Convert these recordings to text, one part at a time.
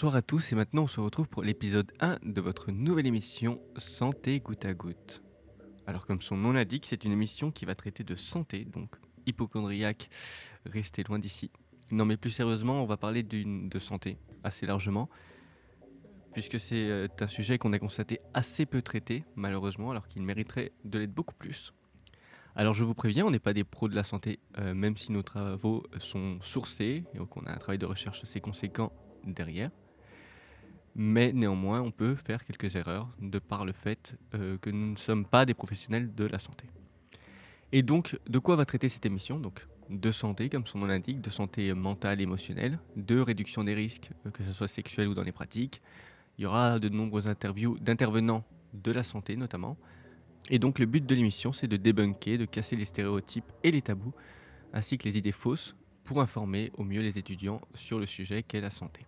Bonsoir à tous et maintenant on se retrouve pour l'épisode 1 de votre nouvelle émission Santé goutte à goutte. Alors comme son nom l'indique, c'est une émission qui va traiter de santé, donc hypochondriaque, restez loin d'ici. Non mais plus sérieusement, on va parler de santé assez largement, puisque c'est euh, un sujet qu'on a constaté assez peu traité, malheureusement, alors qu'il mériterait de l'être beaucoup plus. Alors je vous préviens, on n'est pas des pros de la santé, euh, même si nos travaux sont sourcés, et qu'on a un travail de recherche assez conséquent derrière. Mais néanmoins, on peut faire quelques erreurs de par le fait euh, que nous ne sommes pas des professionnels de la santé. Et donc, de quoi va traiter cette émission? Donc, de santé, comme son nom l'indique, de santé mentale, émotionnelle, de réduction des risques, euh, que ce soit sexuel ou dans les pratiques. Il y aura de nombreuses interviews d'intervenants de la santé notamment. Et donc le but de l'émission, c'est de débunker, de casser les stéréotypes et les tabous, ainsi que les idées fausses, pour informer au mieux les étudiants sur le sujet qu'est la santé.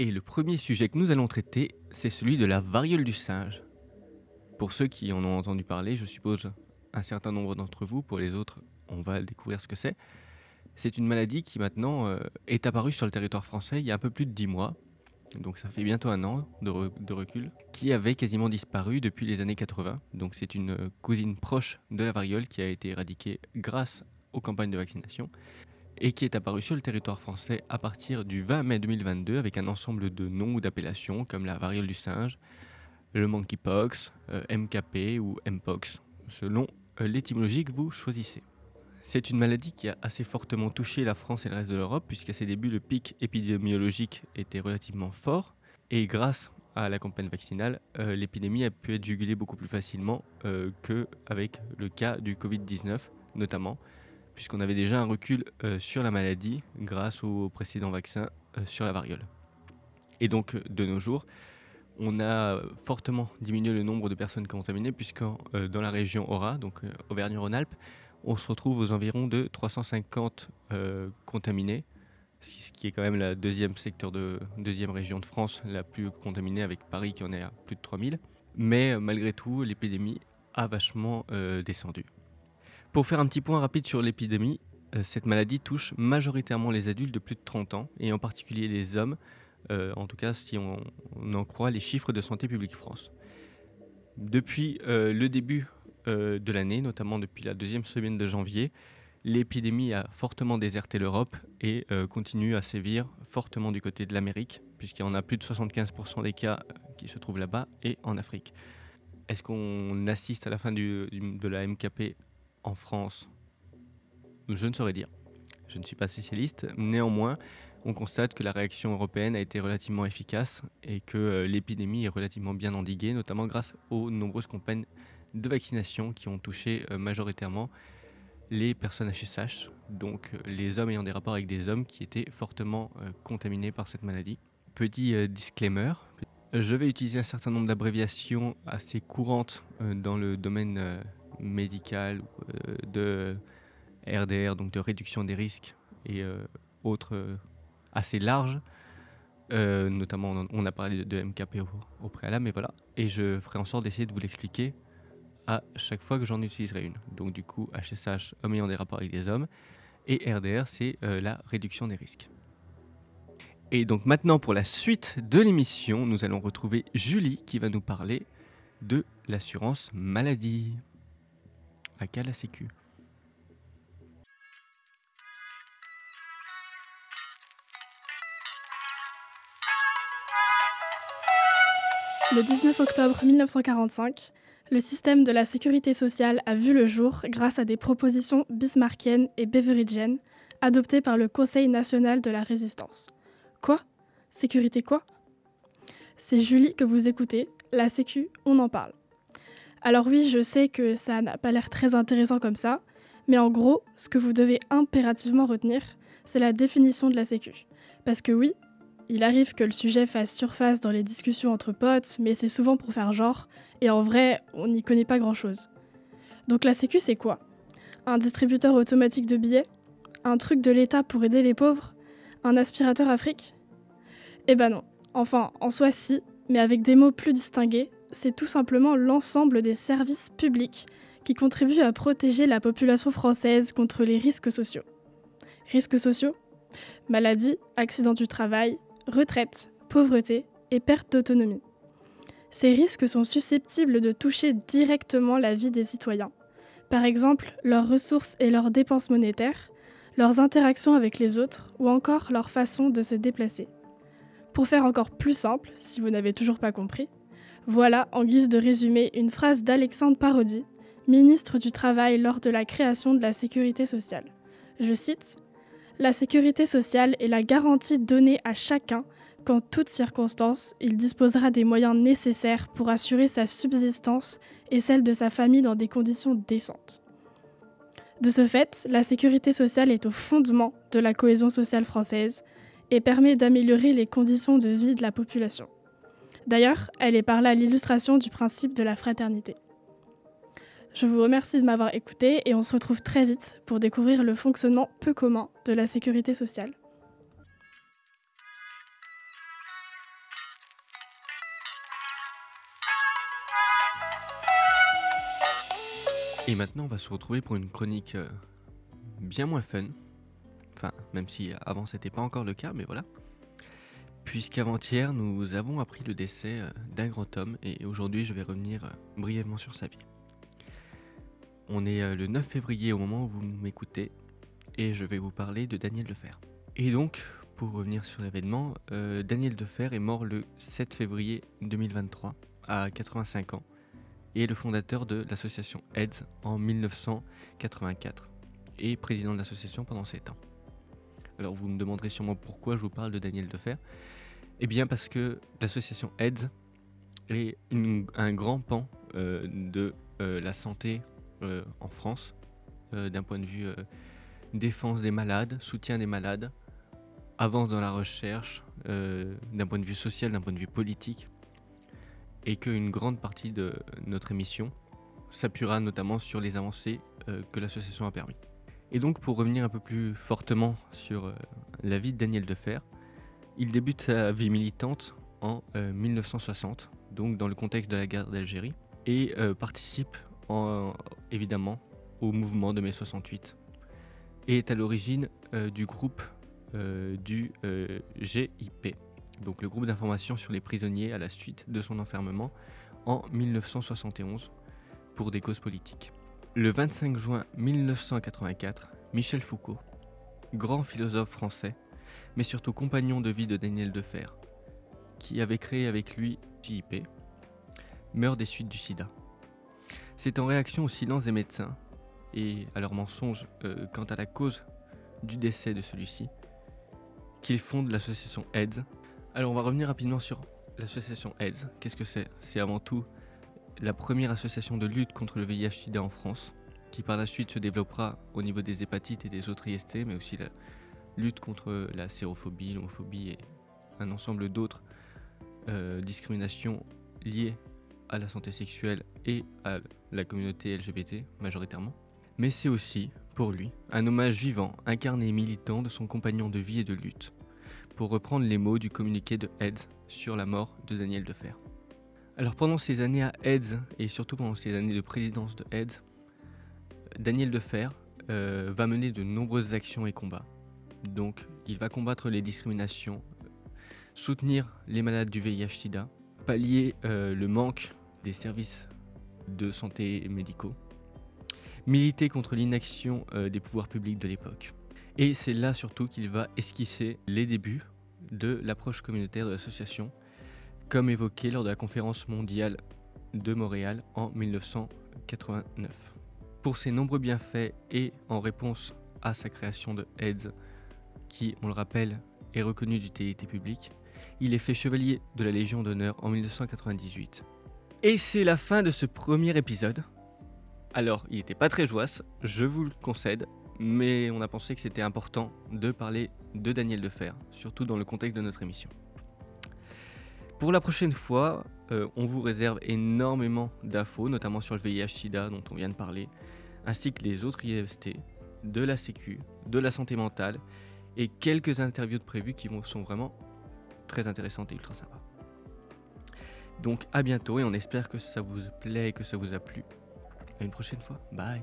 Et le premier sujet que nous allons traiter, c'est celui de la variole du singe. Pour ceux qui en ont entendu parler, je suppose un certain nombre d'entre vous, pour les autres, on va découvrir ce que c'est. C'est une maladie qui maintenant euh, est apparue sur le territoire français il y a un peu plus de 10 mois, donc ça fait bientôt un an de, de recul, qui avait quasiment disparu depuis les années 80. Donc c'est une cousine proche de la variole qui a été éradiquée grâce aux campagnes de vaccination et qui est apparu sur le territoire français à partir du 20 mai 2022 avec un ensemble de noms ou d'appellations comme la variole du singe, le monkeypox, euh, MKP ou Mpox, selon euh, l'étymologie que vous choisissez. C'est une maladie qui a assez fortement touché la France et le reste de l'Europe, puisqu'à ses débuts, le pic épidémiologique était relativement fort. Et grâce à la campagne vaccinale, euh, l'épidémie a pu être jugulée beaucoup plus facilement qu'avec le cas du Covid-19, notamment, puisqu'on avait déjà un recul euh, sur la maladie grâce aux précédents vaccins euh, sur la variole. Et donc, de nos jours, on a fortement diminué le nombre de personnes contaminées, puisque euh, dans la région Aura, donc Auvergne-Rhône-Alpes, on se retrouve aux environs de 350 contaminés, ce qui est quand même la deuxième secteur de deuxième région de France la plus contaminée, avec Paris qui en est à plus de 3000. Mais malgré tout, l'épidémie a vachement descendu. Pour faire un petit point rapide sur l'épidémie, euh, cette maladie touche majoritairement les adultes de plus de 30 ans, et en particulier les hommes, euh, en tout cas si on, en croit les chiffres de Santé publique France. Depuis euh, le début de l'année, notamment depuis la deuxième semaine de janvier, l'épidémie a fortement déserté l'Europe et continue à sévir fortement du côté de l'Amérique, puisqu'il y en a plus de 75% des cas qui se trouvent là-bas, et en Afrique. Est-ce qu'on assiste à la fin de la MKP en France Je ne saurais dire. Je ne suis pas spécialiste. Néanmoins, on constate que la réaction européenne a été relativement efficace et que euh, l'épidémie est relativement bien endiguée, notamment grâce aux nombreuses campagnes de vaccination qui ont touché euh, majoritairement les personnes HSH, donc euh, les hommes ayant des rapports avec des hommes qui étaient fortement contaminés par cette maladie. Petit disclaimer, je vais utiliser un certain nombre d'abréviations assez courantes dans le domaine médicale, euh, de RDR, donc de réduction des risques et euh, autres euh, assez larges. notamment, on a parlé de, MKP au, préalable, mais voilà. Et je ferai en sorte d'essayer de vous l'expliquer à chaque fois que j'en utiliserai une. Donc, du coup, HSH, homme ayant des rapports avec des hommes, et RDR, c'est la réduction des risques. Et donc, maintenant, pour la suite de l'émission, nous allons retrouver Julie qui va nous parler de l'assurance maladie à la Sécu. Le 19 octobre 1945, le système de la sécurité sociale a vu le jour grâce à des propositions bismarckiennes et beveridgiennes adoptées par le Conseil national de la résistance. Quoi? Sécurité quoi? C'est Julie que vous écoutez, la Sécu, on en parle. Alors oui, je sais que ça n'a pas l'air très intéressant comme ça, mais en gros, ce que vous devez impérativement retenir, c'est la définition de la Sécu. Parce que oui, il arrive que le sujet fasse surface dans les discussions entre potes, mais c'est souvent pour faire genre, et en vrai, on n'y connaît pas grand-chose. Donc la Sécu, c'est quoi? Un distributeur automatique de billets? Un truc de l'État pour aider les pauvres? Un aspirateur Afrique? Eh ben non. Enfin, en soi si, mais avec des mots plus distingués c'est tout simplement l'ensemble des services publics qui contribue à protéger la population française contre les risques sociaux. Risques sociaux Maladie, accident du travail, retraite, pauvreté et perte d'autonomie. Ces risques sont susceptibles de toucher directement la vie des citoyens. Par exemple, leurs ressources et leurs dépenses monétaires, leurs interactions avec les autres ou encore leur façon de se déplacer. Pour faire encore plus simple, si vous n'avez toujours pas compris, voilà, en guise de résumé, une phrase d'Alexandre Parodi, ministre du Travail lors de la création de la sécurité sociale. Je cite La sécurité sociale est la garantie donnée à chacun qu'en toutes circonstances, il disposera des moyens nécessaires pour assurer sa subsistance et celle de sa famille dans des conditions décentes. De ce fait, la sécurité sociale est au fondement de la cohésion sociale française et permet d'améliorer les conditions de vie de la population. D'ailleurs, elle est par là l'illustration du principe de la fraternité. Je vous remercie de m'avoir écouté et on se retrouve très vite pour découvrir le fonctionnement peu commun de la sécurité sociale. Et maintenant, on va se retrouver pour une chronique euh, bien moins fun. Enfin, même si avant c'était pas encore le cas, mais voilà. Puisqu'avant-hier, nous avons appris le décès euh, d'un grand homme et aujourd'hui, je vais revenir euh, brièvement sur sa vie. On est le 9 février au moment où vous m'écoutez et je vais vous parler de Daniel Defer. Et donc, pour revenir sur l'événement, Daniel Defer est mort le 7 février 2023 à 85 ans et le fondateur de l'association AIDS en 1984 et président de l'association pendant 7 ans. Alors vous me demanderez sûrement pourquoi je vous parle de Daniel Defer. Eh bien parce que l'association AIDS est un grand pan euh, de euh, la santé euh, en France, d'un point de vue défense des malades, soutien des malades, avance dans la recherche, d'un point de vue social, d'un point de vue politique et qu'une grande partie de notre émission s'appuiera notamment sur les avancées que l'association a permis. Et donc pour revenir un peu plus fortement sur la vie de Daniel Defer, il débute sa vie militante en 1960, euh, donc dans le contexte de la guerre d'Algérie, et participe évidemment au mouvement de mai 68, et est à l'origine du groupe du GIP, donc le groupe d'information sur les prisonniers à la suite de son enfermement en 1971 pour des causes politiques. Le 25 juin 1984, Michel Foucault, grand philosophe français, mais surtout compagnon de vie de Daniel Defer, qui avait créé avec lui JIP, meurt des suites du sida. C'est en réaction au silence des médecins et à leurs mensonges euh, quant à la cause du décès de celui-ci qu'il fonde l'association AIDS, alors on va revenir rapidement sur l'association AIDS. Qu'est-ce que c'est? C'est avant tout la première association de lutte contre le VIH-Sida en France, qui par la suite se développera au niveau des hépatites et des autres IST, mais aussi la lutte contre la sérophobie, l'homophobie et un ensemble d'autres euh, discriminations liées à la santé sexuelle et à la communauté LGBT majoritairement. Mais c'est aussi, pour lui, un hommage vivant, incarné et militant de son compagnon de vie et de lutte, pour reprendre les mots du communiqué de Heads sur la mort de Daniel Defer. Alors pendant ces années à Heads, et surtout pendant ces années de présidence de Heads, Daniel Defer euh, va mener de nombreuses actions et combats. Donc il va combattre les discriminations, soutenir les malades du VIH-Sida, pallier euh, le manque des services de santé médicaux, militer contre l'inaction euh, des pouvoirs publics de l'époque. Et c'est là surtout qu'il va esquisser les débuts de l'approche communautaire de l'association, comme évoqué lors de la conférence mondiale de Montréal en 1989. Pour ses nombreux bienfaits et en réponse à sa création de AIDS, qui, on le rappelle, est reconnue d'utilité publique, il est fait chevalier de la Légion d'honneur en 1998. Et c'est la fin de ce premier épisode. Alors, il n'était pas très joyeux, je vous le concède, mais on a pensé que c'était important de parler de Daniel Defer, surtout dans le contexte de notre émission. Pour la prochaine fois, euh, on vous réserve énormément d'infos, notamment sur le VIH-Sida dont on vient de parler, ainsi que les autres IST, de la Sécu, de la santé mentale, et quelques interviews de prévues qui sont vraiment très intéressantes et ultra sympas. Donc à bientôt et on espère que ça vous plaît et que ça vous a plu. À une prochaine fois. Bye.